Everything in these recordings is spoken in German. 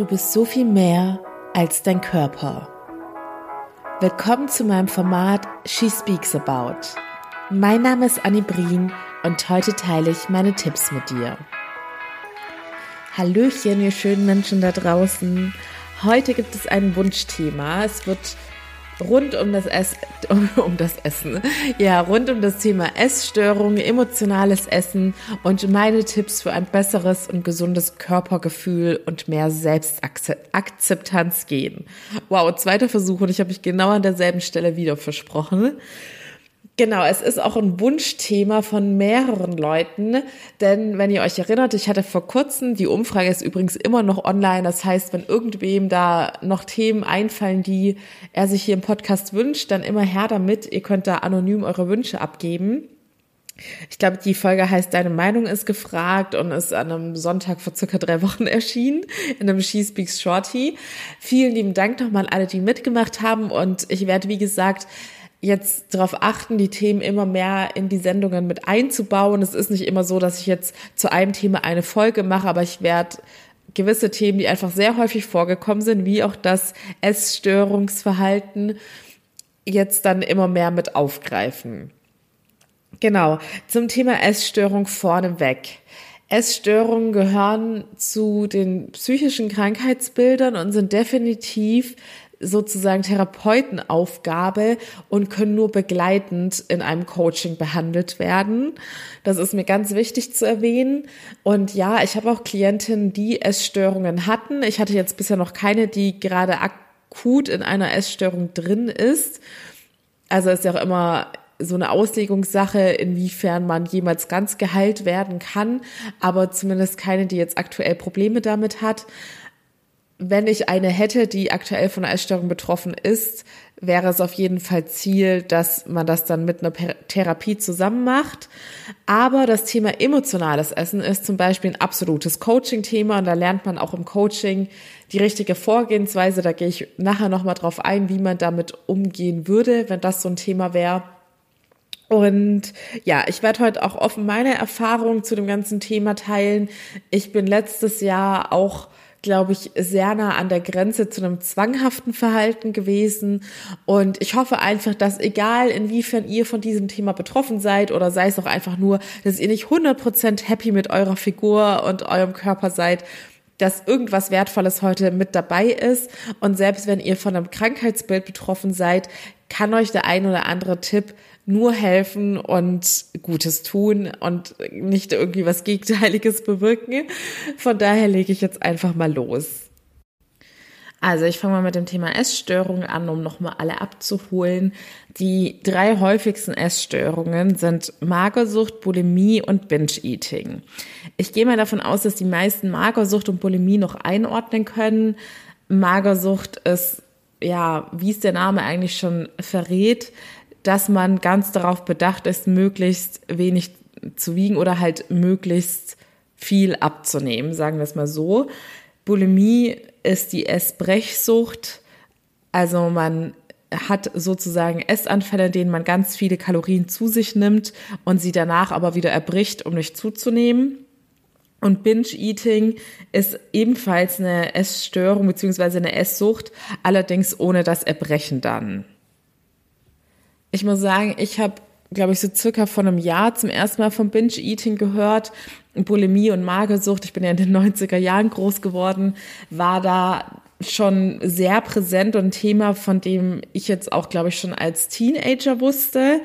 Du bist so viel mehr als dein Körper. Willkommen zu meinem Format She Speaks About. Mein Name ist Annie Brien und heute teile ich meine Tipps mit dir. Hallöchen, ihr schönen Menschen da draußen. Heute gibt es ein Wunschthema. Es wird rund um das, Ess um das Essen. Ja, rund um das Thema Essstörungen, emotionales Essen und meine Tipps für ein besseres und gesundes Körpergefühl und mehr Selbstakzeptanz gehen. Wow, zweiter Versuch und ich habe mich genau an derselben Stelle wieder versprochen. Genau, es ist auch ein Wunschthema von mehreren Leuten, denn wenn ihr euch erinnert, ich hatte vor kurzem, die Umfrage ist übrigens immer noch online, das heißt, wenn irgendwem da noch Themen einfallen, die er sich hier im Podcast wünscht, dann immer her damit, ihr könnt da anonym eure Wünsche abgeben. Ich glaube, die Folge heißt Deine Meinung ist gefragt und ist an einem Sonntag vor circa drei Wochen erschienen, in einem She Speaks Shorty. Vielen lieben Dank nochmal an alle, die mitgemacht haben und ich werde, wie gesagt, jetzt darauf achten, die Themen immer mehr in die Sendungen mit einzubauen. Es ist nicht immer so, dass ich jetzt zu einem Thema eine Folge mache, aber ich werde gewisse Themen, die einfach sehr häufig vorgekommen sind, wie auch das Essstörungsverhalten, jetzt dann immer mehr mit aufgreifen. Genau, zum Thema Essstörung vorneweg. Essstörungen gehören zu den psychischen Krankheitsbildern und sind definitiv sozusagen Therapeutenaufgabe und können nur begleitend in einem Coaching behandelt werden. Das ist mir ganz wichtig zu erwähnen. Und ja, ich habe auch Klientinnen, die Essstörungen hatten. Ich hatte jetzt bisher noch keine, die gerade akut in einer Essstörung drin ist. Also ist ja auch immer so eine Auslegungssache, inwiefern man jemals ganz geheilt werden kann, aber zumindest keine, die jetzt aktuell Probleme damit hat wenn ich eine hätte, die aktuell von einer Essstörung betroffen ist, wäre es auf jeden Fall Ziel, dass man das dann mit einer Therapie zusammen macht. Aber das Thema emotionales Essen ist zum Beispiel ein absolutes Coaching-Thema und da lernt man auch im Coaching die richtige Vorgehensweise. Da gehe ich nachher nochmal drauf ein, wie man damit umgehen würde, wenn das so ein Thema wäre. Und ja, ich werde heute auch offen meine Erfahrungen zu dem ganzen Thema teilen. Ich bin letztes Jahr auch glaube ich, sehr nah an der Grenze zu einem zwanghaften Verhalten gewesen. Und ich hoffe einfach, dass egal inwiefern ihr von diesem Thema betroffen seid oder sei es auch einfach nur, dass ihr nicht 100% happy mit eurer Figur und eurem Körper seid, dass irgendwas Wertvolles heute mit dabei ist. Und selbst wenn ihr von einem Krankheitsbild betroffen seid, kann euch der ein oder andere Tipp nur helfen und Gutes tun und nicht irgendwie was Gegenteiliges bewirken. Von daher lege ich jetzt einfach mal los. Also ich fange mal mit dem Thema Essstörungen an, um nochmal alle abzuholen. Die drei häufigsten Essstörungen sind Magersucht, Bulimie und Binge-Eating. Ich gehe mal davon aus, dass die meisten Magersucht und Bulimie noch einordnen können. Magersucht ist, ja, wie es der Name eigentlich schon verrät, dass man ganz darauf bedacht ist, möglichst wenig zu wiegen oder halt möglichst viel abzunehmen, sagen wir es mal so. Bulimie ist die Essbrechsucht. Also man hat sozusagen Essanfälle, in denen man ganz viele Kalorien zu sich nimmt und sie danach aber wieder erbricht, um nicht zuzunehmen. Und Binge-Eating ist ebenfalls eine Essstörung beziehungsweise eine Esssucht, allerdings ohne das Erbrechen dann ich muss sagen, ich habe, glaube ich, so circa vor einem Jahr zum ersten Mal vom Binge-Eating gehört. Bulimie und Magersucht, ich bin ja in den 90er Jahren groß geworden, war da schon sehr präsent und Thema, von dem ich jetzt auch, glaube ich, schon als Teenager wusste.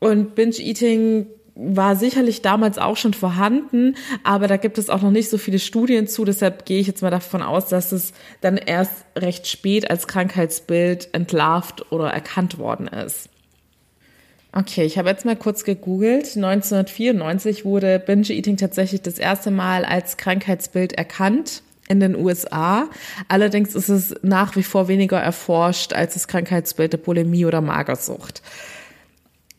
Und Binge-Eating war sicherlich damals auch schon vorhanden, aber da gibt es auch noch nicht so viele Studien zu. Deshalb gehe ich jetzt mal davon aus, dass es dann erst recht spät als Krankheitsbild entlarvt oder erkannt worden ist. Okay, ich habe jetzt mal kurz gegoogelt. 1994 wurde Binge Eating tatsächlich das erste Mal als Krankheitsbild erkannt in den USA. Allerdings ist es nach wie vor weniger erforscht als das Krankheitsbild der Bulimie oder Magersucht.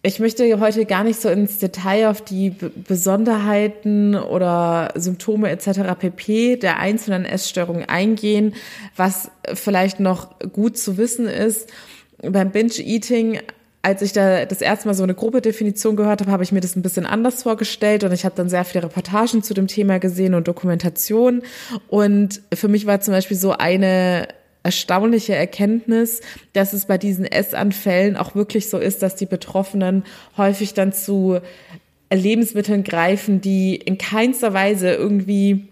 Ich möchte heute gar nicht so ins Detail auf die Besonderheiten oder Symptome etc. pp. der einzelnen Essstörungen eingehen. Was vielleicht noch gut zu wissen ist, beim Binge-Eating als ich da das erste Mal so eine Gruppedefinition gehört habe, habe ich mir das ein bisschen anders vorgestellt und ich habe dann sehr viele Reportagen zu dem Thema gesehen und Dokumentation. Und für mich war zum Beispiel so eine erstaunliche Erkenntnis, dass es bei diesen Essanfällen auch wirklich so ist, dass die Betroffenen häufig dann zu Lebensmitteln greifen, die in keinster Weise irgendwie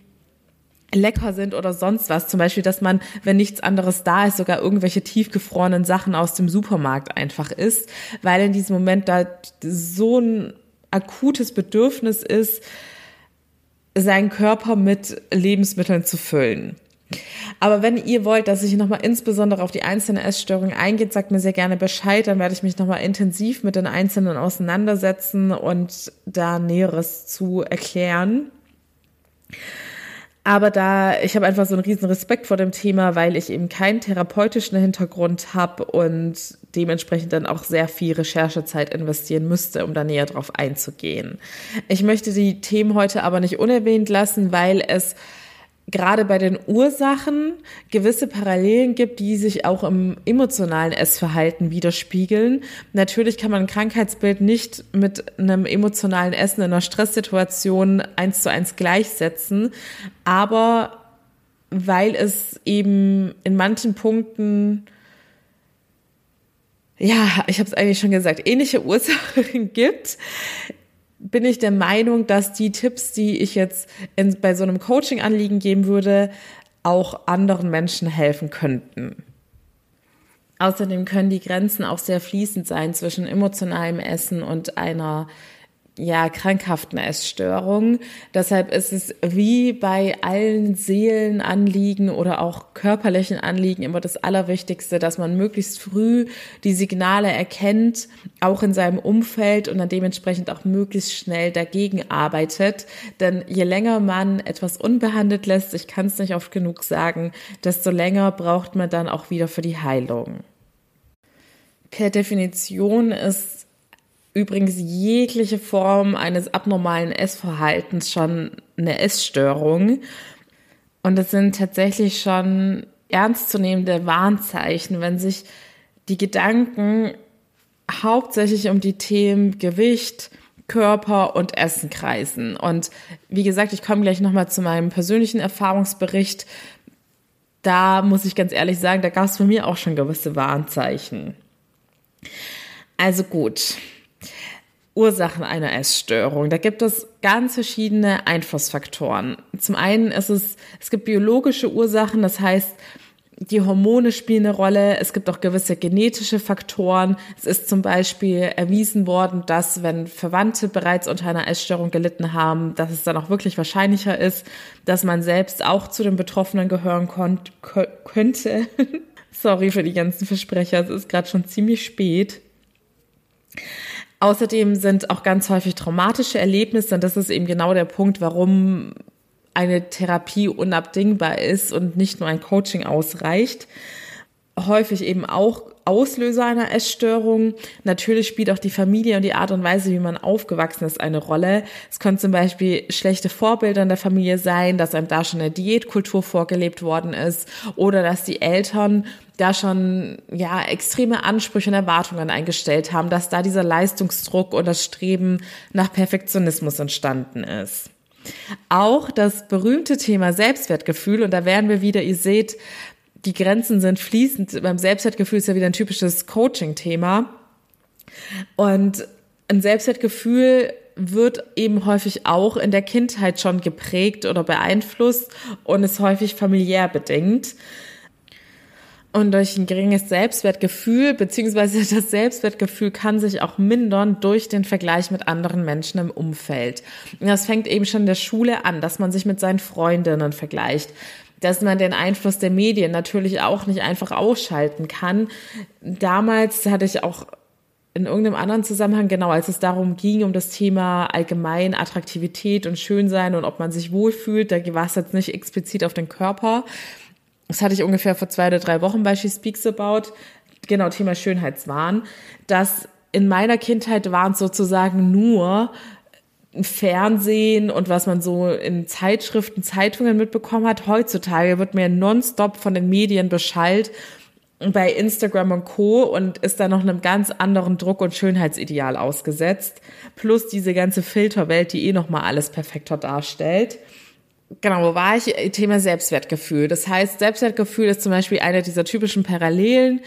lecker sind oder sonst was. Zum Beispiel, dass man, wenn nichts anderes da ist, sogar irgendwelche tiefgefrorenen Sachen aus dem Supermarkt einfach isst, weil in diesem Moment da so ein akutes Bedürfnis ist, seinen Körper mit Lebensmitteln zu füllen. Aber wenn ihr wollt, dass ich nochmal insbesondere auf die einzelnen Essstörungen eingeht, sagt mir sehr gerne Bescheid, dann werde ich mich nochmal intensiv mit den Einzelnen auseinandersetzen und da Näheres zu erklären. Aber da, ich habe einfach so einen riesen Respekt vor dem Thema, weil ich eben keinen therapeutischen Hintergrund habe und dementsprechend dann auch sehr viel Recherchezeit investieren müsste, um da näher drauf einzugehen. Ich möchte die Themen heute aber nicht unerwähnt lassen, weil es gerade bei den Ursachen gewisse Parallelen gibt, die sich auch im emotionalen Essverhalten widerspiegeln. Natürlich kann man ein Krankheitsbild nicht mit einem emotionalen Essen in einer Stresssituation eins zu eins gleichsetzen, aber weil es eben in manchen Punkten ja, ich habe es eigentlich schon gesagt, ähnliche Ursachen gibt, bin ich der Meinung, dass die Tipps, die ich jetzt in, bei so einem Coaching-Anliegen geben würde, auch anderen Menschen helfen könnten. Außerdem können die Grenzen auch sehr fließend sein zwischen emotionalem Essen und einer ja, krankhaften Essstörungen. Deshalb ist es wie bei allen Seelenanliegen oder auch körperlichen Anliegen immer das Allerwichtigste, dass man möglichst früh die Signale erkennt, auch in seinem Umfeld und dann dementsprechend auch möglichst schnell dagegen arbeitet. Denn je länger man etwas unbehandelt lässt, ich kann es nicht oft genug sagen, desto länger braucht man dann auch wieder für die Heilung. Per Definition ist übrigens jegliche Form eines abnormalen Essverhaltens schon eine Essstörung. Und es sind tatsächlich schon ernstzunehmende Warnzeichen, wenn sich die Gedanken hauptsächlich um die Themen Gewicht, Körper und Essen kreisen. Und wie gesagt, ich komme gleich nochmal zu meinem persönlichen Erfahrungsbericht. Da muss ich ganz ehrlich sagen, da gab es für mich auch schon gewisse Warnzeichen. Also gut, Ursachen einer Essstörung. Da gibt es ganz verschiedene Einflussfaktoren. Zum einen ist es, es gibt biologische Ursachen, das heißt, die Hormone spielen eine Rolle. Es gibt auch gewisse genetische Faktoren. Es ist zum Beispiel erwiesen worden, dass wenn Verwandte bereits unter einer Essstörung gelitten haben, dass es dann auch wirklich wahrscheinlicher ist, dass man selbst auch zu den Betroffenen gehören könnte. Sorry für die ganzen Versprecher. Es ist gerade schon ziemlich spät. Außerdem sind auch ganz häufig traumatische Erlebnisse, und das ist eben genau der Punkt, warum eine Therapie unabdingbar ist und nicht nur ein Coaching ausreicht. Häufig eben auch Auslöser einer Essstörung. Natürlich spielt auch die Familie und die Art und Weise, wie man aufgewachsen ist, eine Rolle. Es können zum Beispiel schlechte Vorbilder in der Familie sein, dass einem da schon eine Diätkultur vorgelebt worden ist oder dass die Eltern da schon ja extreme Ansprüche und Erwartungen eingestellt haben, dass da dieser Leistungsdruck und das Streben nach Perfektionismus entstanden ist. Auch das berühmte Thema Selbstwertgefühl, und da werden wir wieder, ihr seht, die Grenzen sind fließend. Beim Selbstwertgefühl ist ja wieder ein typisches Coaching-Thema. Und ein Selbstwertgefühl wird eben häufig auch in der Kindheit schon geprägt oder beeinflusst und ist häufig familiär bedingt. Und durch ein geringes Selbstwertgefühl, beziehungsweise das Selbstwertgefühl kann sich auch mindern durch den Vergleich mit anderen Menschen im Umfeld. Und das fängt eben schon in der Schule an, dass man sich mit seinen Freundinnen vergleicht dass man den Einfluss der Medien natürlich auch nicht einfach ausschalten kann. Damals hatte ich auch in irgendeinem anderen Zusammenhang, genau, als es darum ging, um das Thema allgemein Attraktivität und Schönsein und ob man sich wohlfühlt, da war es jetzt nicht explizit auf den Körper. Das hatte ich ungefähr vor zwei oder drei Wochen bei She Speaks About. Genau, Thema Schönheitswahn. dass in meiner Kindheit waren es sozusagen nur Fernsehen und was man so in Zeitschriften, Zeitungen mitbekommen hat. Heutzutage wird mir nonstop von den Medien beschallt, bei Instagram und Co. und ist da noch einem ganz anderen Druck und Schönheitsideal ausgesetzt. Plus diese ganze Filterwelt, die eh nochmal alles perfekter darstellt. Genau, wo war ich? Thema Selbstwertgefühl. Das heißt, Selbstwertgefühl ist zum Beispiel eine dieser typischen Parallelen.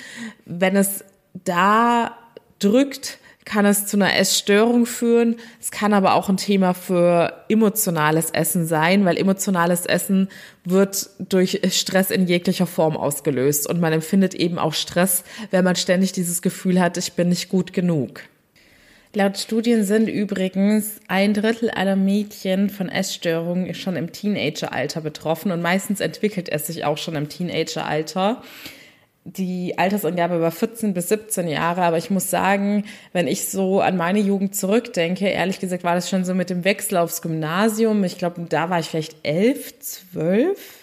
Wenn es da drückt, kann es zu einer Essstörung führen. Es kann aber auch ein Thema für emotionales Essen sein, weil emotionales Essen wird durch Stress in jeglicher Form ausgelöst. Und man empfindet eben auch Stress, wenn man ständig dieses Gefühl hat, ich bin nicht gut genug. Laut Studien sind übrigens ein Drittel aller Mädchen von Essstörungen schon im Teenageralter betroffen und meistens entwickelt es sich auch schon im Teenageralter die Altersangabe war 14 bis 17 Jahre, aber ich muss sagen, wenn ich so an meine Jugend zurückdenke, ehrlich gesagt war das schon so mit dem Wechsel aufs Gymnasium. Ich glaube, da war ich vielleicht elf, zwölf,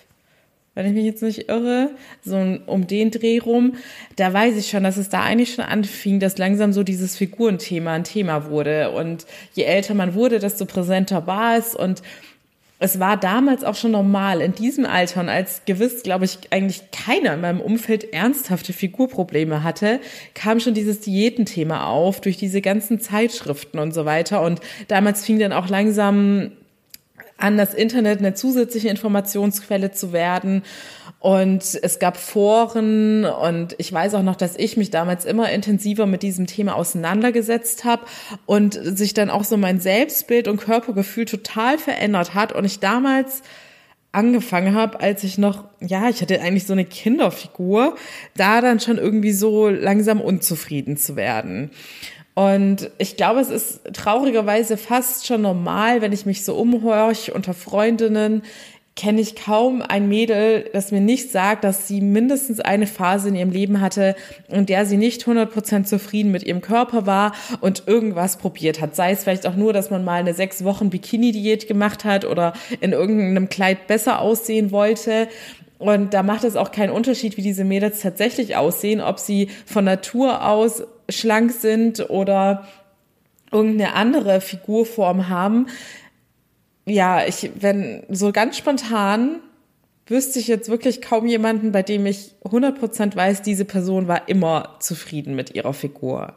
wenn ich mich jetzt nicht irre, so um den Dreh rum. Da weiß ich schon, dass es da eigentlich schon anfing, dass langsam so dieses Figurenthema ein Thema wurde. Und je älter man wurde, desto präsenter war es und es war damals auch schon normal in diesem Alter und als gewiss, glaube ich, eigentlich keiner in meinem Umfeld ernsthafte Figurprobleme hatte, kam schon dieses Diätenthema auf durch diese ganzen Zeitschriften und so weiter. Und damals fing dann auch langsam an, das Internet eine zusätzliche Informationsquelle zu werden. Und es gab Foren und ich weiß auch noch, dass ich mich damals immer intensiver mit diesem Thema auseinandergesetzt habe und sich dann auch so mein Selbstbild und Körpergefühl total verändert hat und ich damals angefangen habe, als ich noch, ja, ich hatte eigentlich so eine Kinderfigur, da dann schon irgendwie so langsam unzufrieden zu werden. Und ich glaube, es ist traurigerweise fast schon normal, wenn ich mich so umhorch unter Freundinnen, kenne ich kaum ein Mädel, das mir nicht sagt, dass sie mindestens eine Phase in ihrem Leben hatte, in der sie nicht 100% zufrieden mit ihrem Körper war und irgendwas probiert hat. Sei es vielleicht auch nur, dass man mal eine sechs Wochen Bikini-Diät gemacht hat oder in irgendeinem Kleid besser aussehen wollte. Und da macht es auch keinen Unterschied, wie diese Mädels tatsächlich aussehen, ob sie von Natur aus schlank sind oder irgendeine andere Figurform haben ja, ich, wenn so ganz spontan wüsste ich jetzt wirklich kaum jemanden, bei dem ich 100% weiß, diese Person war immer zufrieden mit ihrer Figur.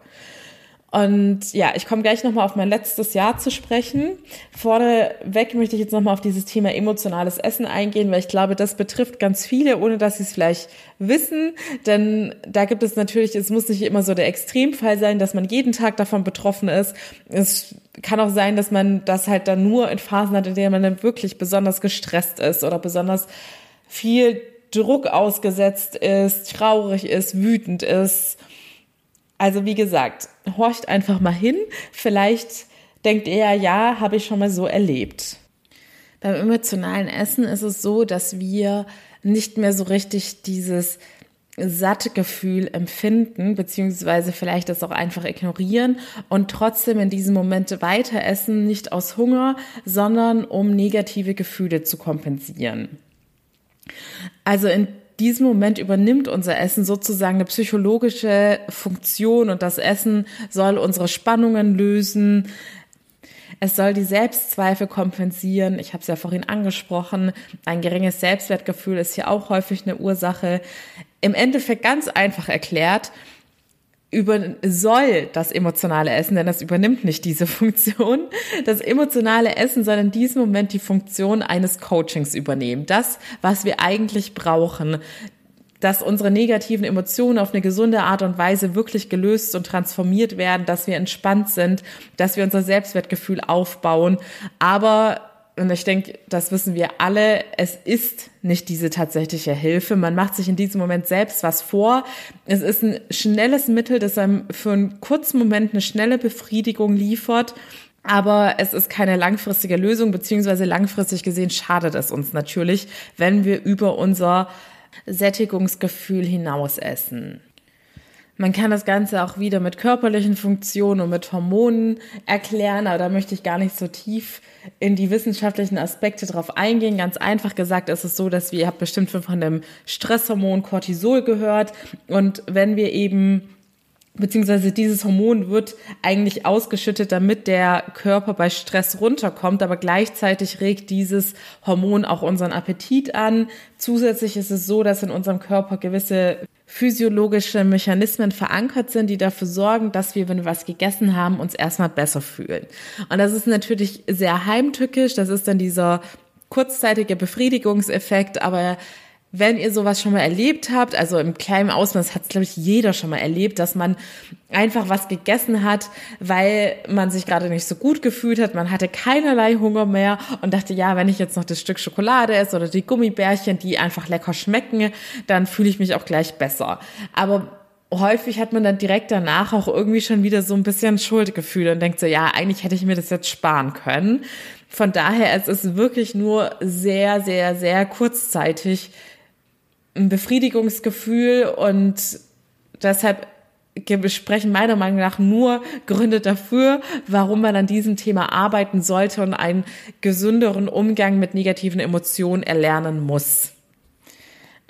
Und ja, ich komme gleich nochmal auf mein letztes Jahr zu sprechen. Vorneweg möchte ich jetzt nochmal auf dieses Thema emotionales Essen eingehen, weil ich glaube, das betrifft ganz viele, ohne dass sie es vielleicht wissen. Denn da gibt es natürlich, es muss nicht immer so der Extremfall sein, dass man jeden Tag davon betroffen ist. Es kann auch sein, dass man das halt dann nur in Phasen hat, in denen man dann wirklich besonders gestresst ist oder besonders viel Druck ausgesetzt ist, traurig ist, wütend ist also wie gesagt, horcht einfach mal hin. Vielleicht denkt ihr, ja, habe ich schon mal so erlebt. Beim emotionalen Essen ist es so, dass wir nicht mehr so richtig dieses satte Gefühl empfinden, beziehungsweise vielleicht das auch einfach ignorieren und trotzdem in diesem Moment weiter essen, nicht aus Hunger, sondern um negative Gefühle zu kompensieren. Also in diesem Moment übernimmt unser Essen sozusagen eine psychologische Funktion und das Essen soll unsere Spannungen lösen. Es soll die Selbstzweifel kompensieren. Ich habe es ja vorhin angesprochen. Ein geringes Selbstwertgefühl ist hier auch häufig eine Ursache. Im Endeffekt ganz einfach erklärt, über, soll das emotionale Essen, denn das übernimmt nicht diese Funktion. Das emotionale Essen soll in diesem Moment die Funktion eines Coachings übernehmen. Das, was wir eigentlich brauchen, dass unsere negativen Emotionen auf eine gesunde Art und Weise wirklich gelöst und transformiert werden, dass wir entspannt sind, dass wir unser Selbstwertgefühl aufbauen. Aber und ich denke, das wissen wir alle, es ist nicht diese tatsächliche Hilfe. Man macht sich in diesem Moment selbst was vor. Es ist ein schnelles Mittel, das einem für einen kurzen Moment eine schnelle Befriedigung liefert. Aber es ist keine langfristige Lösung, beziehungsweise langfristig gesehen schadet es uns natürlich, wenn wir über unser Sättigungsgefühl hinaus essen. Man kann das Ganze auch wieder mit körperlichen Funktionen und mit Hormonen erklären, aber da möchte ich gar nicht so tief in die wissenschaftlichen Aspekte drauf eingehen. Ganz einfach gesagt ist es so, dass wir, ihr habt bestimmt von dem Stresshormon Cortisol gehört und wenn wir eben beziehungsweise dieses Hormon wird eigentlich ausgeschüttet, damit der Körper bei Stress runterkommt, aber gleichzeitig regt dieses Hormon auch unseren Appetit an. Zusätzlich ist es so, dass in unserem Körper gewisse physiologische Mechanismen verankert sind, die dafür sorgen, dass wir, wenn wir was gegessen haben, uns erstmal besser fühlen. Und das ist natürlich sehr heimtückisch, das ist dann dieser kurzzeitige Befriedigungseffekt, aber wenn ihr sowas schon mal erlebt habt, also im kleinen Ausmaß hat es, glaube ich, jeder schon mal erlebt, dass man einfach was gegessen hat, weil man sich gerade nicht so gut gefühlt hat, man hatte keinerlei Hunger mehr und dachte, ja, wenn ich jetzt noch das Stück Schokolade esse oder die Gummibärchen, die einfach lecker schmecken, dann fühle ich mich auch gleich besser. Aber häufig hat man dann direkt danach auch irgendwie schon wieder so ein bisschen Schuldgefühl und denkt so, ja, eigentlich hätte ich mir das jetzt sparen können. Von daher, es ist wirklich nur sehr, sehr, sehr kurzzeitig ein Befriedigungsgefühl und deshalb besprechen meiner Meinung nach nur Gründe dafür, warum man an diesem Thema arbeiten sollte und einen gesünderen Umgang mit negativen Emotionen erlernen muss.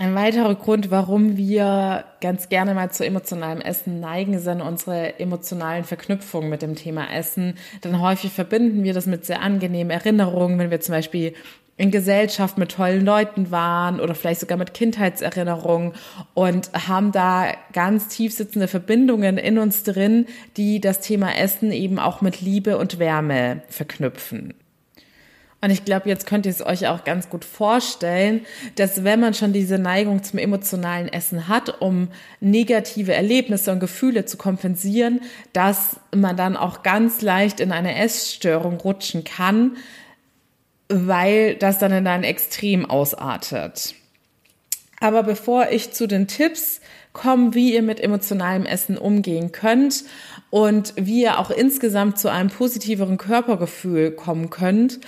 Ein weiterer Grund, warum wir ganz gerne mal zu emotionalem Essen neigen, sind unsere emotionalen Verknüpfungen mit dem Thema Essen. Denn häufig verbinden wir das mit sehr angenehmen Erinnerungen, wenn wir zum Beispiel in Gesellschaft mit tollen Leuten waren oder vielleicht sogar mit Kindheitserinnerungen und haben da ganz tief sitzende Verbindungen in uns drin, die das Thema Essen eben auch mit Liebe und Wärme verknüpfen. Und ich glaube, jetzt könnt ihr es euch auch ganz gut vorstellen, dass wenn man schon diese Neigung zum emotionalen Essen hat, um negative Erlebnisse und Gefühle zu kompensieren, dass man dann auch ganz leicht in eine Essstörung rutschen kann, weil das dann in ein Extrem ausartet. Aber bevor ich zu den Tipps komme, wie ihr mit emotionalem Essen umgehen könnt und wie ihr auch insgesamt zu einem positiveren Körpergefühl kommen könnt,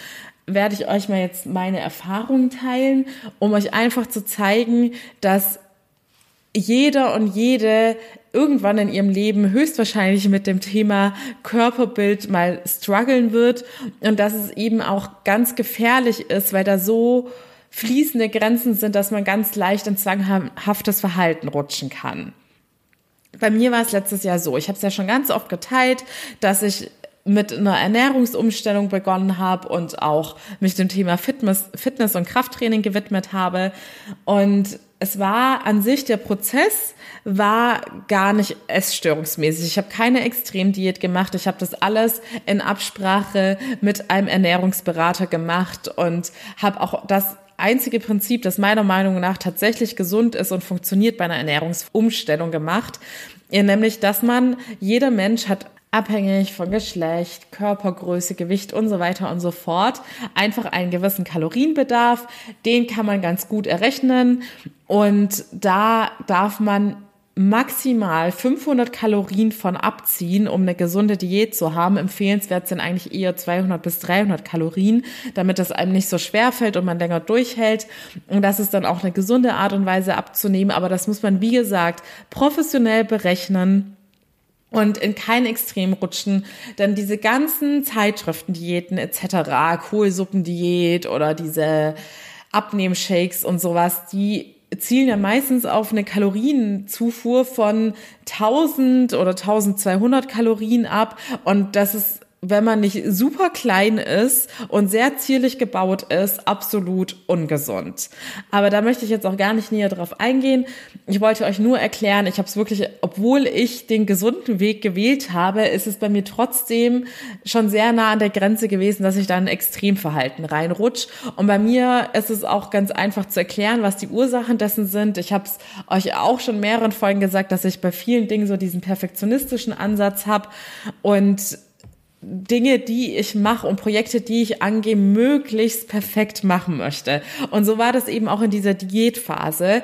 werde ich euch mal jetzt meine Erfahrungen teilen, um euch einfach zu zeigen, dass jeder und jede irgendwann in ihrem Leben höchstwahrscheinlich mit dem Thema Körperbild mal strugglen wird und dass es eben auch ganz gefährlich ist, weil da so fließende Grenzen sind, dass man ganz leicht in zwanghaftes Verhalten rutschen kann. Bei mir war es letztes Jahr so, ich habe es ja schon ganz oft geteilt, dass ich mit einer Ernährungsumstellung begonnen habe und auch mich dem Thema Fitness, Fitness und Krafttraining gewidmet habe. Und es war an sich der Prozess war gar nicht essstörungsmäßig. Ich habe keine Extremdiät gemacht. Ich habe das alles in Absprache mit einem Ernährungsberater gemacht und habe auch das einzige Prinzip, das meiner Meinung nach tatsächlich gesund ist und funktioniert bei einer Ernährungsumstellung gemacht, nämlich, dass man, jeder Mensch hat abhängig von Geschlecht, Körpergröße, Gewicht und so weiter und so fort. Einfach einen gewissen Kalorienbedarf, den kann man ganz gut errechnen und da darf man maximal 500 Kalorien von abziehen, um eine gesunde Diät zu haben. Empfehlenswert sind eigentlich eher 200 bis 300 Kalorien, damit es einem nicht so schwer fällt und man länger durchhält. Und das ist dann auch eine gesunde Art und Weise abzunehmen. Aber das muss man, wie gesagt, professionell berechnen und in kein Extrem rutschen, dann diese ganzen Zeitschriften, Diäten etc., Kohlsuppendiät oder diese Abnehmshakes und sowas, die zielen ja meistens auf eine Kalorienzufuhr von 1000 oder 1200 Kalorien ab und das ist wenn man nicht super klein ist und sehr zierlich gebaut ist, absolut ungesund. Aber da möchte ich jetzt auch gar nicht näher drauf eingehen. Ich wollte euch nur erklären, ich habe es wirklich, obwohl ich den gesunden Weg gewählt habe, ist es bei mir trotzdem schon sehr nah an der Grenze gewesen, dass ich da ein Extremverhalten reinrutsch. Und bei mir ist es auch ganz einfach zu erklären, was die Ursachen dessen sind. Ich habe es euch auch schon mehreren Folgen gesagt, dass ich bei vielen Dingen so diesen perfektionistischen Ansatz habe und Dinge, die ich mache und Projekte, die ich angehe, möglichst perfekt machen möchte. Und so war das eben auch in dieser Diätphase,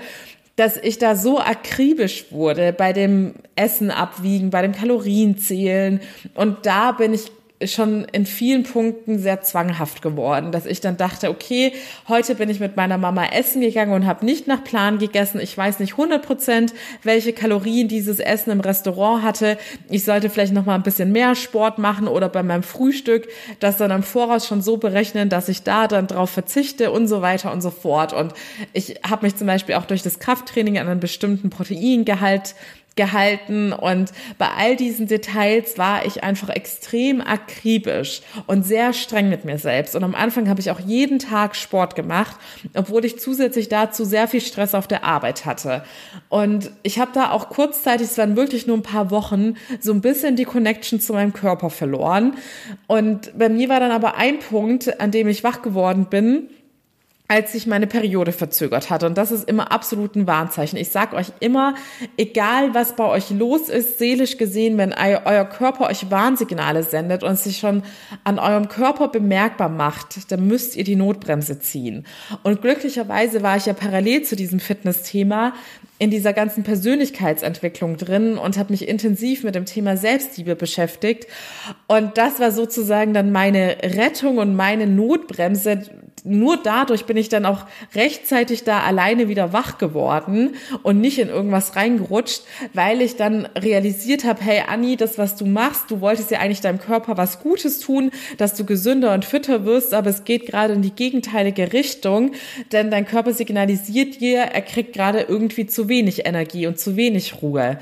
dass ich da so akribisch wurde bei dem Essen abwiegen, bei dem Kalorienzählen. Und da bin ich schon in vielen Punkten sehr zwanghaft geworden, dass ich dann dachte, okay, heute bin ich mit meiner Mama essen gegangen und habe nicht nach Plan gegessen. Ich weiß nicht 100 Prozent, welche Kalorien dieses Essen im Restaurant hatte. Ich sollte vielleicht noch mal ein bisschen mehr Sport machen oder bei meinem Frühstück das dann am Voraus schon so berechnen, dass ich da dann drauf verzichte und so weiter und so fort. Und ich habe mich zum Beispiel auch durch das Krafttraining an einen bestimmten Proteingehalt gehalten und bei all diesen Details war ich einfach extrem akribisch und sehr streng mit mir selbst. Und am Anfang habe ich auch jeden Tag Sport gemacht, obwohl ich zusätzlich dazu sehr viel Stress auf der Arbeit hatte. Und ich habe da auch kurzzeitig, es waren wirklich nur ein paar Wochen, so ein bisschen die Connection zu meinem Körper verloren. Und bei mir war dann aber ein Punkt, an dem ich wach geworden bin, als sich meine Periode verzögert hatte. Und das ist immer absolut ein Warnzeichen. Ich sage euch immer, egal was bei euch los ist, seelisch gesehen, wenn euer Körper euch Warnsignale sendet und sich schon an eurem Körper bemerkbar macht, dann müsst ihr die Notbremse ziehen. Und glücklicherweise war ich ja parallel zu diesem Fitness-Thema in dieser ganzen Persönlichkeitsentwicklung drin und habe mich intensiv mit dem Thema Selbstliebe beschäftigt. Und das war sozusagen dann meine Rettung und meine Notbremse. Nur dadurch bin ich dann auch rechtzeitig da alleine wieder wach geworden und nicht in irgendwas reingerutscht, weil ich dann realisiert habe, hey Anni, das, was du machst, du wolltest ja eigentlich deinem Körper was Gutes tun, dass du gesünder und fitter wirst, aber es geht gerade in die gegenteilige Richtung, denn dein Körper signalisiert dir, er kriegt gerade irgendwie zu wenig Energie und zu wenig Ruhe.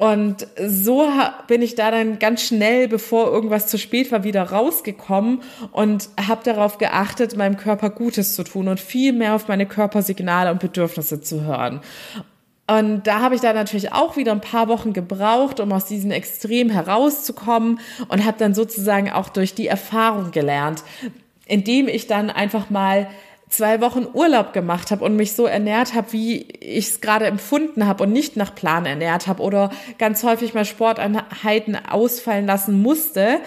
Und so bin ich da dann ganz schnell, bevor irgendwas zu spät war, wieder rausgekommen und habe darauf geachtet, meinem Körper Gutes zu tun und viel mehr auf meine Körpersignale und Bedürfnisse zu hören. Und da habe ich dann natürlich auch wieder ein paar Wochen gebraucht, um aus diesem Extrem herauszukommen und habe dann sozusagen auch durch die Erfahrung gelernt, indem ich dann einfach mal zwei Wochen Urlaub gemacht habe und mich so ernährt habe, wie ich es gerade empfunden habe und nicht nach Plan ernährt habe oder ganz häufig mal Sporteinheiten ausfallen lassen musste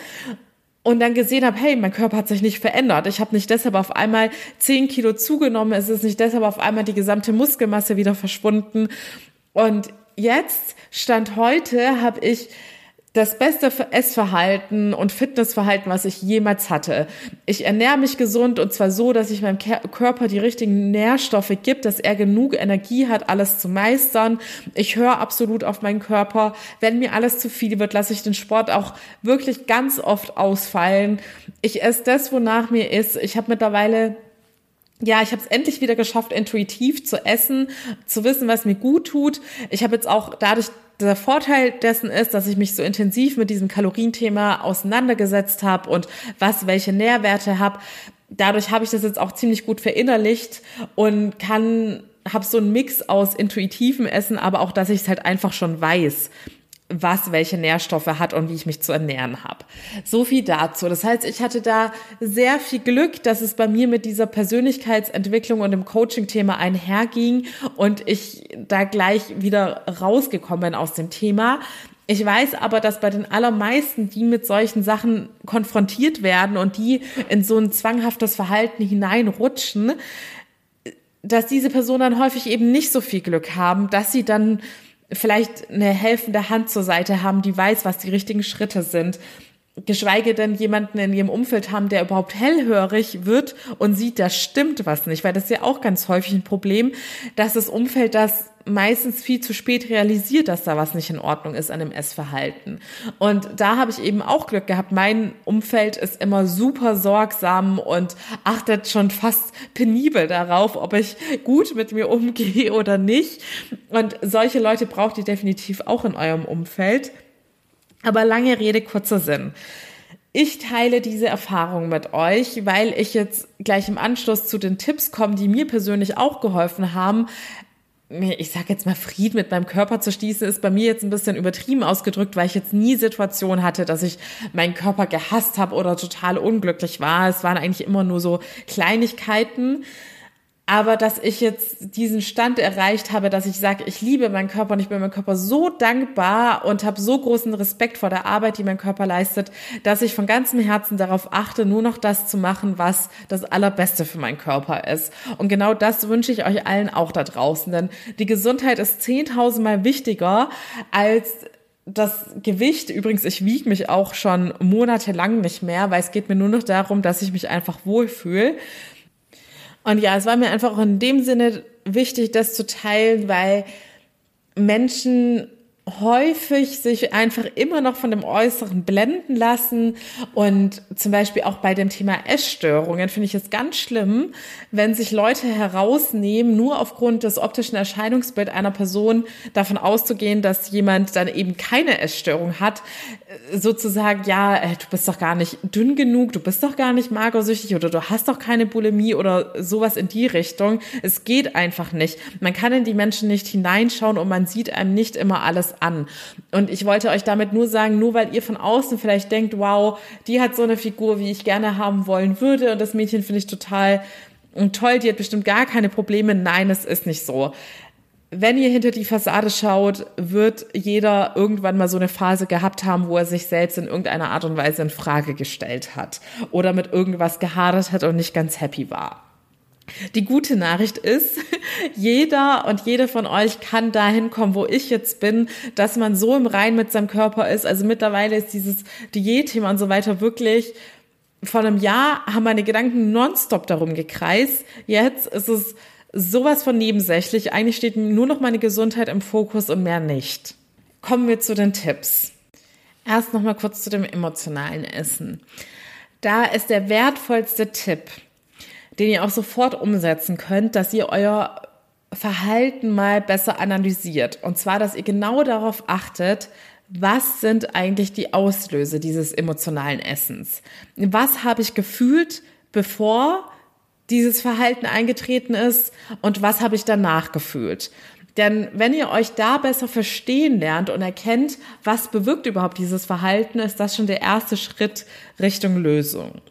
und dann gesehen habe, hey, mein Körper hat sich nicht verändert. Ich habe nicht deshalb auf einmal zehn Kilo zugenommen, es ist nicht deshalb auf einmal die gesamte Muskelmasse wieder verschwunden. Und jetzt, Stand heute, habe ich das beste Essverhalten und Fitnessverhalten, was ich jemals hatte. Ich ernähre mich gesund und zwar so, dass ich meinem Körper die richtigen Nährstoffe gibt, dass er genug Energie hat, alles zu meistern. Ich höre absolut auf meinen Körper. Wenn mir alles zu viel wird, lasse ich den Sport auch wirklich ganz oft ausfallen. Ich esse das, wonach mir ist. Ich habe mittlerweile ja, ich habe es endlich wieder geschafft, intuitiv zu essen, zu wissen, was mir gut tut. Ich habe jetzt auch dadurch, der Vorteil dessen ist, dass ich mich so intensiv mit diesem Kalorienthema auseinandergesetzt habe und was welche Nährwerte habe. Dadurch habe ich das jetzt auch ziemlich gut verinnerlicht und kann habe so einen Mix aus intuitivem Essen, aber auch, dass ich es halt einfach schon weiß was welche Nährstoffe hat und wie ich mich zu ernähren habe. So viel dazu. Das heißt, ich hatte da sehr viel Glück, dass es bei mir mit dieser Persönlichkeitsentwicklung und dem Coaching-Thema einherging und ich da gleich wieder rausgekommen bin aus dem Thema. Ich weiß aber, dass bei den allermeisten, die mit solchen Sachen konfrontiert werden und die in so ein zwanghaftes Verhalten hineinrutschen, dass diese Personen dann häufig eben nicht so viel Glück haben, dass sie dann vielleicht eine helfende Hand zur Seite haben, die weiß, was die richtigen Schritte sind. Geschweige denn jemanden in ihrem Umfeld haben, der überhaupt hellhörig wird und sieht, da stimmt was nicht, weil das ist ja auch ganz häufig ein Problem, dass das Umfeld das meistens viel zu spät realisiert, dass da was nicht in Ordnung ist an dem Essverhalten. Und da habe ich eben auch Glück gehabt. Mein Umfeld ist immer super sorgsam und achtet schon fast penibel darauf, ob ich gut mit mir umgehe oder nicht. Und solche Leute braucht ihr definitiv auch in eurem Umfeld. Aber lange Rede, kurzer Sinn. Ich teile diese Erfahrung mit euch, weil ich jetzt gleich im Anschluss zu den Tipps komme, die mir persönlich auch geholfen haben, ich sag jetzt mal, Frieden mit meinem Körper zu schließen, ist bei mir jetzt ein bisschen übertrieben ausgedrückt, weil ich jetzt nie Situation hatte, dass ich meinen Körper gehasst habe oder total unglücklich war. Es waren eigentlich immer nur so Kleinigkeiten. Aber dass ich jetzt diesen Stand erreicht habe, dass ich sage, ich liebe meinen Körper und ich bin meinem Körper so dankbar und habe so großen Respekt vor der Arbeit, die mein Körper leistet, dass ich von ganzem Herzen darauf achte, nur noch das zu machen, was das Allerbeste für meinen Körper ist. Und genau das wünsche ich euch allen auch da draußen, denn die Gesundheit ist zehntausendmal wichtiger als das Gewicht, übrigens, ich wiege mich auch schon monatelang nicht mehr, weil es geht mir nur noch darum, dass ich mich einfach wohlfühle. Und ja, es war mir einfach auch in dem Sinne wichtig, das zu teilen, weil Menschen häufig sich einfach immer noch von dem Äußeren blenden lassen und zum Beispiel auch bei dem Thema Essstörungen finde ich es ganz schlimm, wenn sich Leute herausnehmen, nur aufgrund des optischen Erscheinungsbild einer Person davon auszugehen, dass jemand dann eben keine Essstörung hat, sozusagen, ja, äh, du bist doch gar nicht dünn genug, du bist doch gar nicht magersüchtig oder du hast doch keine Bulimie oder sowas in die Richtung. Es geht einfach nicht. Man kann in die Menschen nicht hineinschauen und man sieht einem nicht immer alles an. Und ich wollte euch damit nur sagen, nur weil ihr von außen vielleicht denkt, wow, die hat so eine Figur, wie ich gerne haben wollen würde und das Mädchen finde ich total toll, die hat bestimmt gar keine Probleme. Nein, es ist nicht so wenn ihr hinter die Fassade schaut, wird jeder irgendwann mal so eine Phase gehabt haben, wo er sich selbst in irgendeiner Art und Weise in Frage gestellt hat oder mit irgendwas gehadert hat und nicht ganz happy war. Die gute Nachricht ist, jeder und jede von euch kann dahin kommen, wo ich jetzt bin, dass man so im Rein mit seinem Körper ist. Also mittlerweile ist dieses Diätthema und so weiter wirklich vor einem Jahr haben meine Gedanken nonstop darum gekreist. Jetzt ist es sowas von nebensächlich. Eigentlich steht nur noch meine Gesundheit im Fokus und mehr nicht. Kommen wir zu den Tipps. Erst noch mal kurz zu dem emotionalen Essen. Da ist der wertvollste Tipp, den ihr auch sofort umsetzen könnt, dass ihr euer Verhalten mal besser analysiert. Und zwar, dass ihr genau darauf achtet, was sind eigentlich die Auslöse dieses emotionalen Essens? Was habe ich gefühlt, bevor dieses Verhalten eingetreten ist und was habe ich danach gefühlt. Denn wenn ihr euch da besser verstehen lernt und erkennt, was bewirkt überhaupt dieses Verhalten, ist das schon der erste Schritt Richtung Lösung.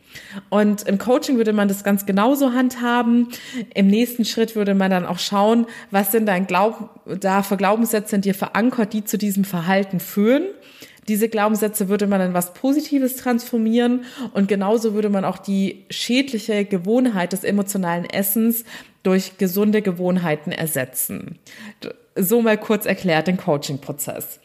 Und im Coaching würde man das ganz genauso handhaben. Im nächsten Schritt würde man dann auch schauen, was sind dein Glaub da für Glaubenssätze in dir verankert, die zu diesem Verhalten führen. Diese Glaubenssätze würde man in was Positives transformieren und genauso würde man auch die schädliche Gewohnheit des emotionalen Essens durch gesunde Gewohnheiten ersetzen. So mal kurz erklärt den Coaching-Prozess.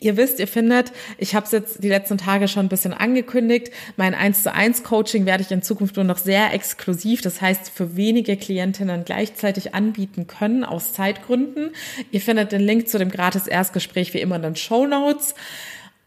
Ihr wisst, ihr findet, ich habe es jetzt die letzten Tage schon ein bisschen angekündigt, mein 1 zu 1 Coaching werde ich in Zukunft nur noch sehr exklusiv, das heißt für wenige Klientinnen gleichzeitig anbieten können aus Zeitgründen. Ihr findet den Link zu dem gratis Erstgespräch wie immer in den Show Notes.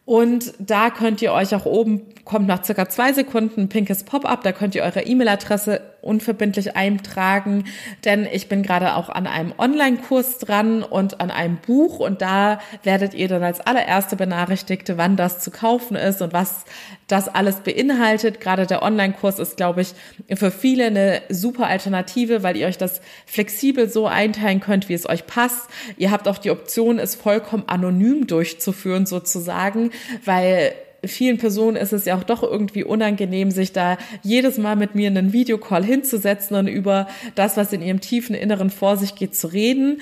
Und da könnt ihr euch auch oben, kommt nach circa zwei Sekunden ein pinkes Pop-up, da könnt ihr eure E-Mail-Adresse unverbindlich eintragen, denn ich bin gerade auch an einem Online-Kurs dran und an einem Buch und da werdet ihr dann als allererste Benachrichtigte, wann das zu kaufen ist und was das alles beinhaltet. Gerade der Online-Kurs ist, glaube ich, für viele eine super Alternative, weil ihr euch das flexibel so einteilen könnt, wie es euch passt. Ihr habt auch die Option, es vollkommen anonym durchzuführen sozusagen, weil vielen Personen ist es ja auch doch irgendwie unangenehm, sich da jedes Mal mit mir in einen Videocall hinzusetzen und über das, was in ihrem tiefen Inneren vor sich geht, zu reden.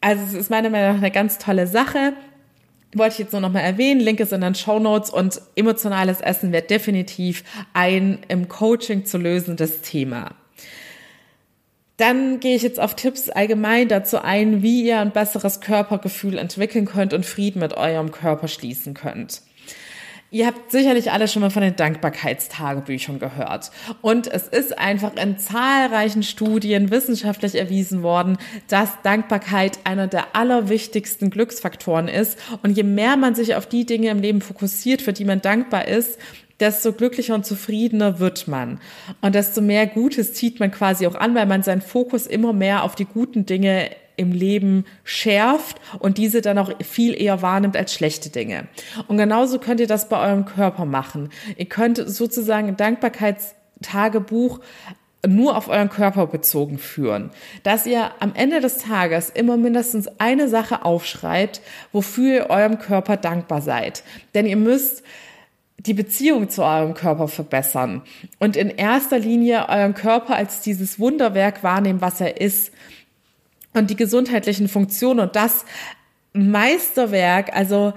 Also es ist meiner Meinung nach eine ganz tolle Sache. Wollte ich jetzt nur noch mal erwähnen, Link ist in den Show Notes und emotionales Essen wird definitiv ein im Coaching zu lösendes Thema. Dann gehe ich jetzt auf Tipps allgemein dazu ein, wie ihr ein besseres Körpergefühl entwickeln könnt und Frieden mit eurem Körper schließen könnt. Ihr habt sicherlich alle schon mal von den Dankbarkeitstagebüchern gehört. Und es ist einfach in zahlreichen Studien wissenschaftlich erwiesen worden, dass Dankbarkeit einer der allerwichtigsten Glücksfaktoren ist. Und je mehr man sich auf die Dinge im Leben fokussiert, für die man dankbar ist, desto glücklicher und zufriedener wird man. Und desto mehr Gutes zieht man quasi auch an, weil man seinen Fokus immer mehr auf die guten Dinge im Leben schärft und diese dann auch viel eher wahrnimmt als schlechte Dinge. Und genauso könnt ihr das bei eurem Körper machen. Ihr könnt sozusagen ein Dankbarkeitstagebuch nur auf euren Körper bezogen führen, dass ihr am Ende des Tages immer mindestens eine Sache aufschreibt, wofür ihr eurem Körper dankbar seid. Denn ihr müsst die Beziehung zu eurem Körper verbessern und in erster Linie euren Körper als dieses Wunderwerk wahrnehmen, was er ist und die gesundheitlichen Funktionen und das Meisterwerk, also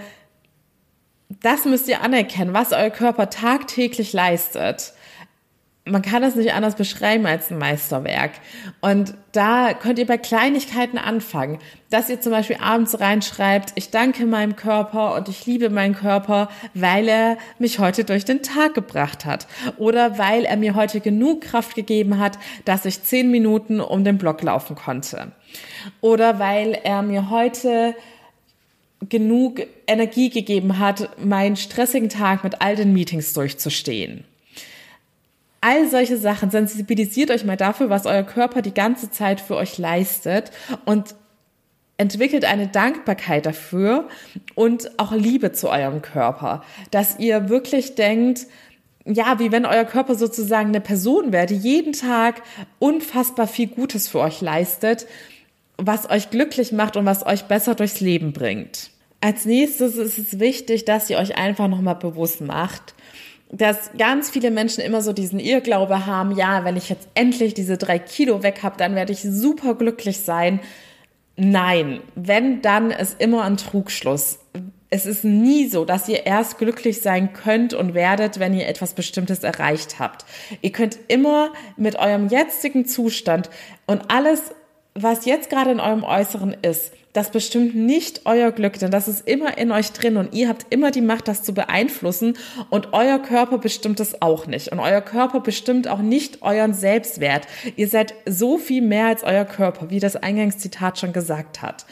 das müsst ihr anerkennen, was euer Körper tagtäglich leistet man kann das nicht anders beschreiben als ein Meisterwerk. Und da könnt ihr bei Kleinigkeiten anfangen, dass ihr zum Beispiel abends reinschreibt, ich danke meinem Körper und ich liebe meinen Körper, weil er mich heute durch den Tag gebracht hat. Oder weil er mir heute genug Kraft gegeben hat, dass ich zehn Minuten um den Block laufen konnte. Oder weil er mir heute genug Energie gegeben hat, meinen stressigen Tag mit all den Meetings durchzustehen. All solche Sachen, sensibilisiert euch mal dafür, was euer Körper die ganze Zeit für euch leistet und entwickelt eine Dankbarkeit dafür und auch Liebe zu eurem Körper, dass ihr wirklich denkt, ja, wie wenn euer Körper sozusagen eine Person wäre, die jeden Tag unfassbar viel Gutes für euch leistet, was euch glücklich macht und was euch besser durchs Leben bringt. Als nächstes ist es wichtig, dass ihr euch einfach nochmal bewusst macht, dass ganz viele Menschen immer so diesen Irrglaube haben, ja, wenn ich jetzt endlich diese drei Kilo weg habe, dann werde ich super glücklich sein. Nein, wenn, dann ist immer ein Trugschluss. Es ist nie so, dass ihr erst glücklich sein könnt und werdet, wenn ihr etwas Bestimmtes erreicht habt. Ihr könnt immer mit eurem jetzigen Zustand und alles, was jetzt gerade in eurem Äußeren ist, das bestimmt nicht euer Glück, denn das ist immer in euch drin und ihr habt immer die Macht, das zu beeinflussen und euer Körper bestimmt es auch nicht und euer Körper bestimmt auch nicht euren Selbstwert. Ihr seid so viel mehr als euer Körper, wie das Eingangszitat schon gesagt hat.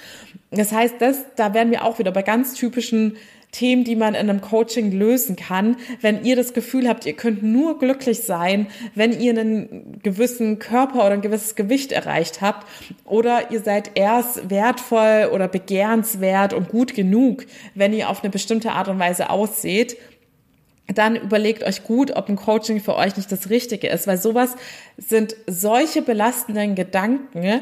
Das heißt, das, da werden wir auch wieder bei ganz typischen Themen, die man in einem Coaching lösen kann, wenn ihr das Gefühl habt, ihr könnt nur glücklich sein, wenn ihr einen gewissen Körper oder ein gewisses Gewicht erreicht habt oder ihr seid erst wertvoll oder begehrenswert und gut genug, wenn ihr auf eine bestimmte Art und Weise ausseht dann überlegt euch gut, ob ein Coaching für euch nicht das Richtige ist, weil sowas sind solche belastenden Gedanken,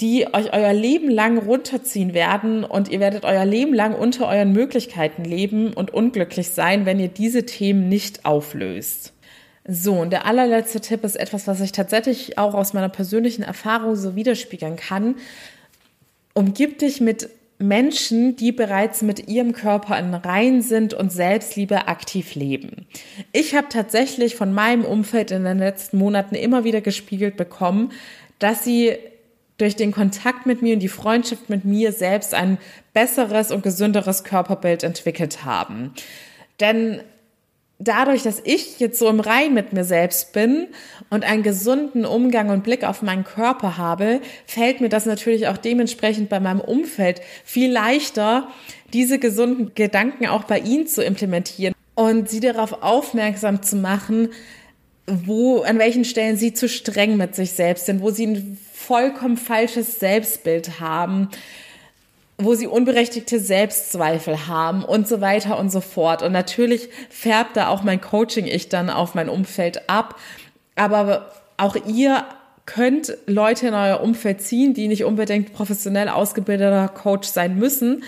die euch euer Leben lang runterziehen werden und ihr werdet euer Leben lang unter euren Möglichkeiten leben und unglücklich sein, wenn ihr diese Themen nicht auflöst. So, und der allerletzte Tipp ist etwas, was ich tatsächlich auch aus meiner persönlichen Erfahrung so widerspiegeln kann. Umgib dich mit Menschen, die bereits mit ihrem Körper in Reihen sind und Selbstliebe aktiv leben. Ich habe tatsächlich von meinem Umfeld in den letzten Monaten immer wieder gespiegelt bekommen, dass sie durch den Kontakt mit mir und die Freundschaft mit mir selbst ein besseres und gesünderes Körperbild entwickelt haben. Denn dadurch, dass ich jetzt so im Rein mit mir selbst bin und einen gesunden Umgang und Blick auf meinen Körper habe, fällt mir das natürlich auch dementsprechend bei meinem Umfeld viel leichter, diese gesunden Gedanken auch bei ihnen zu implementieren und sie darauf aufmerksam zu machen, wo, an welchen Stellen sie zu streng mit sich selbst sind, wo sie ein vollkommen falsches Selbstbild haben, wo sie unberechtigte Selbstzweifel haben und so weiter und so fort. Und natürlich färbt da auch mein Coaching-Ich dann auf mein Umfeld ab. Aber auch ihr könnt Leute in euer Umfeld ziehen, die nicht unbedingt professionell ausgebildeter Coach sein müssen.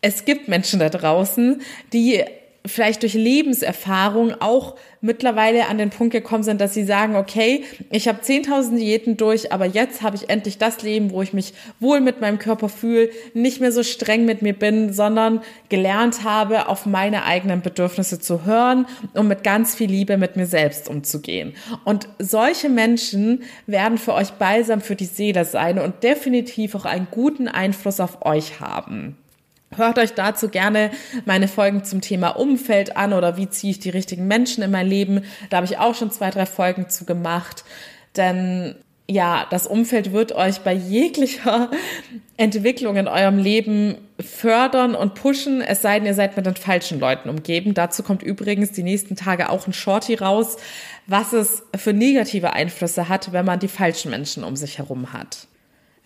Es gibt Menschen da draußen, die vielleicht durch Lebenserfahrung auch mittlerweile an den Punkt gekommen sind, dass sie sagen, okay, ich habe 10.000 Diäten durch, aber jetzt habe ich endlich das Leben, wo ich mich wohl mit meinem Körper fühle, nicht mehr so streng mit mir bin, sondern gelernt habe, auf meine eigenen Bedürfnisse zu hören und mit ganz viel Liebe mit mir selbst umzugehen. Und solche Menschen werden für euch balsam für die Seele sein und definitiv auch einen guten Einfluss auf euch haben. Hört euch dazu gerne meine Folgen zum Thema Umfeld an oder wie ziehe ich die richtigen Menschen in mein Leben. Da habe ich auch schon zwei, drei Folgen zu gemacht. Denn ja, das Umfeld wird euch bei jeglicher Entwicklung in eurem Leben fördern und pushen, es sei denn, ihr seid mit den falschen Leuten umgeben. Dazu kommt übrigens die nächsten Tage auch ein Shorty raus, was es für negative Einflüsse hat, wenn man die falschen Menschen um sich herum hat.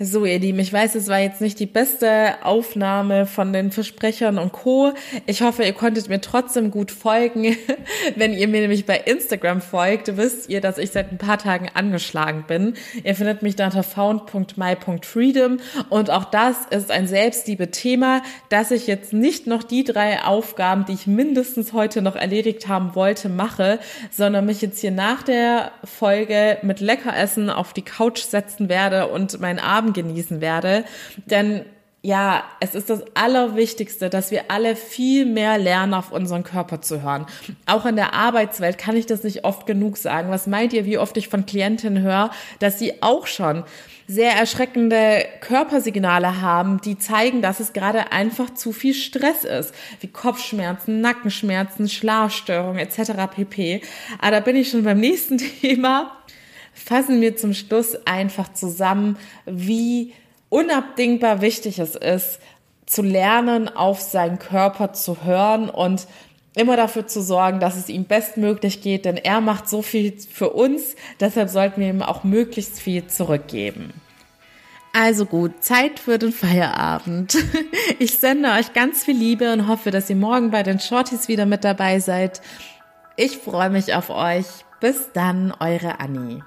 So, ihr Lieben, ich weiß, es war jetzt nicht die beste Aufnahme von den Versprechern und Co. Ich hoffe, ihr konntet mir trotzdem gut folgen. Wenn ihr mir nämlich bei Instagram folgt, wisst ihr, dass ich seit ein paar Tagen angeschlagen bin. Ihr findet mich da unter found.my.freedom und auch das ist ein Selbstliebe-Thema, dass ich jetzt nicht noch die drei Aufgaben, die ich mindestens heute noch erledigt haben wollte, mache, sondern mich jetzt hier nach der Folge mit Leckeressen auf die Couch setzen werde und meinen Abend Abend genießen werde. Denn ja, es ist das Allerwichtigste, dass wir alle viel mehr lernen, auf unseren Körper zu hören. Auch in der Arbeitswelt kann ich das nicht oft genug sagen. Was meint ihr, wie oft ich von Klientinnen höre, dass sie auch schon sehr erschreckende Körpersignale haben, die zeigen, dass es gerade einfach zu viel Stress ist, wie Kopfschmerzen, Nackenschmerzen, Schlafstörungen etc. pp. Aber da bin ich schon beim nächsten Thema fassen wir zum Schluss einfach zusammen, wie unabdingbar wichtig es ist, zu lernen, auf seinen Körper zu hören und immer dafür zu sorgen, dass es ihm bestmöglich geht, denn er macht so viel für uns, deshalb sollten wir ihm auch möglichst viel zurückgeben. Also gut, Zeit für den Feierabend. Ich sende euch ganz viel Liebe und hoffe, dass ihr morgen bei den Shorties wieder mit dabei seid. Ich freue mich auf euch. Bis dann, eure Annie.